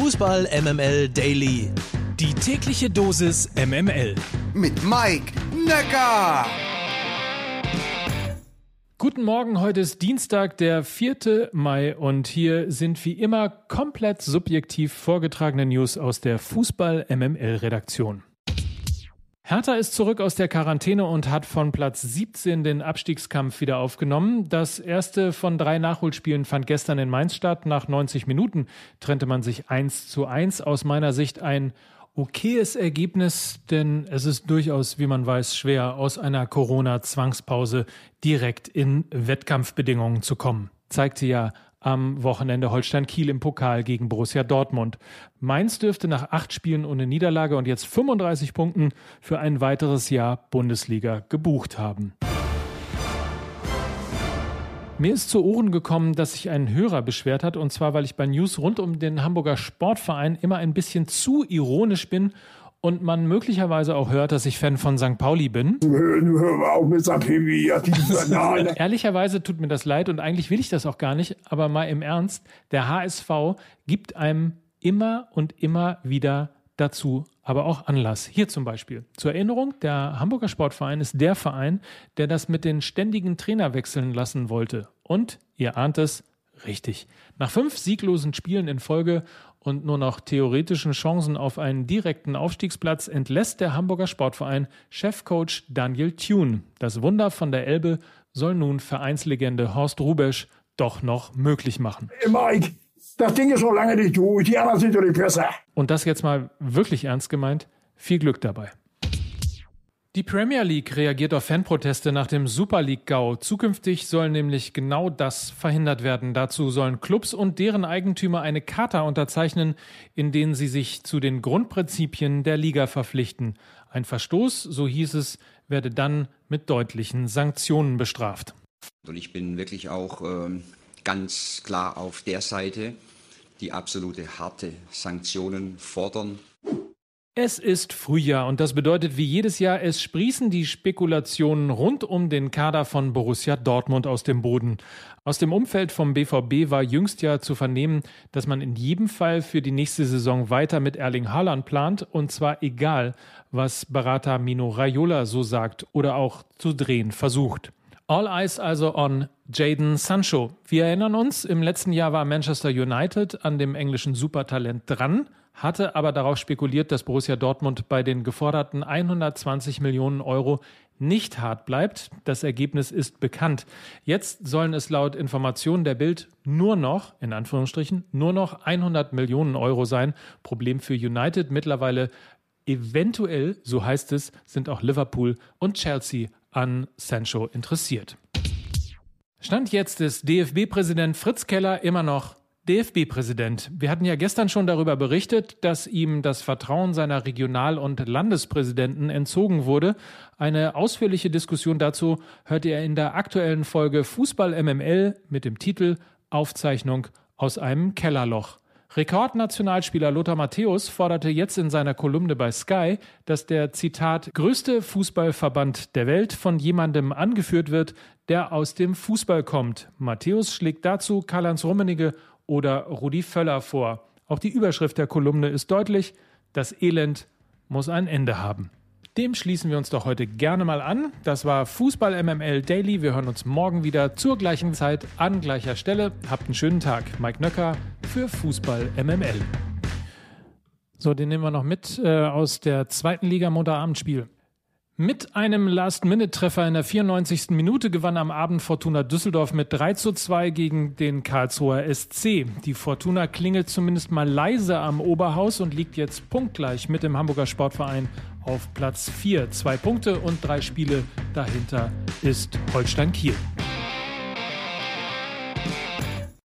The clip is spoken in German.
Fußball MML Daily. Die tägliche Dosis MML. Mit Mike Necker. Guten Morgen, heute ist Dienstag, der 4. Mai und hier sind wie immer komplett subjektiv vorgetragene News aus der Fußball MML Redaktion. Hertha ist zurück aus der Quarantäne und hat von Platz 17 den Abstiegskampf wieder aufgenommen. Das erste von drei Nachholspielen fand gestern in Mainz statt. Nach 90 Minuten trennte man sich 1 zu 1. Aus meiner Sicht ein okayes Ergebnis, denn es ist durchaus, wie man weiß, schwer, aus einer Corona-Zwangspause direkt in Wettkampfbedingungen zu kommen. Zeigte ja am Wochenende Holstein Kiel im Pokal gegen Borussia Dortmund. Mainz dürfte nach acht Spielen ohne Niederlage und jetzt 35 Punkten für ein weiteres Jahr Bundesliga gebucht haben. Mir ist zu Ohren gekommen, dass sich ein Hörer beschwert hat, und zwar, weil ich bei News rund um den Hamburger Sportverein immer ein bisschen zu ironisch bin und man möglicherweise auch hört, dass ich Fan von St. Pauli bin. Hör auf mit Ehrlicherweise tut mir das leid und eigentlich will ich das auch gar nicht, aber mal im Ernst, der HSV gibt einem immer und immer wieder dazu aber auch Anlass. Hier zum Beispiel. Zur Erinnerung, der Hamburger Sportverein ist der Verein, der das mit den ständigen Trainerwechseln lassen wollte. Und, ihr ahnt es, richtig. Nach fünf sieglosen Spielen in Folge und nur noch theoretischen Chancen auf einen direkten Aufstiegsplatz entlässt der Hamburger Sportverein Chefcoach Daniel Thune. Das Wunder von der Elbe soll nun Vereinslegende Horst Rubesch doch noch möglich machen. Mike, das Ding ist noch lange nicht durch. Die anderen sind doch nicht besser. Und das jetzt mal wirklich ernst gemeint. Viel Glück dabei. Die Premier League reagiert auf Fanproteste nach dem Super League-Gau. Zukünftig soll nämlich genau das verhindert werden. Dazu sollen Clubs und deren Eigentümer eine Charta unterzeichnen, in denen sie sich zu den Grundprinzipien der Liga verpflichten. Ein Verstoß, so hieß es, werde dann mit deutlichen Sanktionen bestraft. Und ich bin wirklich auch ähm, ganz klar auf der Seite, die absolute harte Sanktionen fordern. Es ist Frühjahr und das bedeutet wie jedes Jahr, es sprießen die Spekulationen rund um den Kader von Borussia Dortmund aus dem Boden. Aus dem Umfeld vom BVB war jüngst ja zu vernehmen, dass man in jedem Fall für die nächste Saison weiter mit Erling Haaland plant und zwar egal, was Berater Mino Raiola so sagt oder auch zu drehen versucht. All eyes also on Jaden Sancho. Wir erinnern uns, im letzten Jahr war Manchester United an dem englischen Supertalent dran, hatte aber darauf spekuliert, dass Borussia Dortmund bei den geforderten 120 Millionen Euro nicht hart bleibt. Das Ergebnis ist bekannt. Jetzt sollen es laut Informationen der Bild nur noch, in Anführungsstrichen, nur noch 100 Millionen Euro sein. Problem für United mittlerweile eventuell, so heißt es, sind auch Liverpool und Chelsea an Sancho interessiert. Stand jetzt ist DFB-Präsident Fritz Keller immer noch DFB-Präsident. Wir hatten ja gestern schon darüber berichtet, dass ihm das Vertrauen seiner Regional- und Landespräsidenten entzogen wurde. Eine ausführliche Diskussion dazu hört ihr in der aktuellen Folge Fußball MML mit dem Titel Aufzeichnung aus einem Kellerloch. Rekordnationalspieler Lothar Matthäus forderte jetzt in seiner Kolumne bei Sky, dass der Zitat größte Fußballverband der Welt von jemandem angeführt wird, der aus dem Fußball kommt. Matthäus schlägt dazu Karl-Heinz Rummenigge oder Rudi Völler vor. Auch die Überschrift der Kolumne ist deutlich, das Elend muss ein Ende haben. Dem schließen wir uns doch heute gerne mal an. Das war Fußball MML Daily. Wir hören uns morgen wieder zur gleichen Zeit an gleicher Stelle. Habt einen schönen Tag. Mike Nöcker für Fußball MML. So, den nehmen wir noch mit äh, aus der zweiten Liga Montagabendspiel. Mit einem Last-Minute-Treffer in der 94. Minute gewann am Abend Fortuna Düsseldorf mit 3 zu 2 gegen den Karlsruher SC. Die Fortuna klingelt zumindest mal leise am Oberhaus und liegt jetzt punktgleich mit dem Hamburger Sportverein auf Platz 4. Zwei Punkte und drei Spiele dahinter ist Holstein Kiel.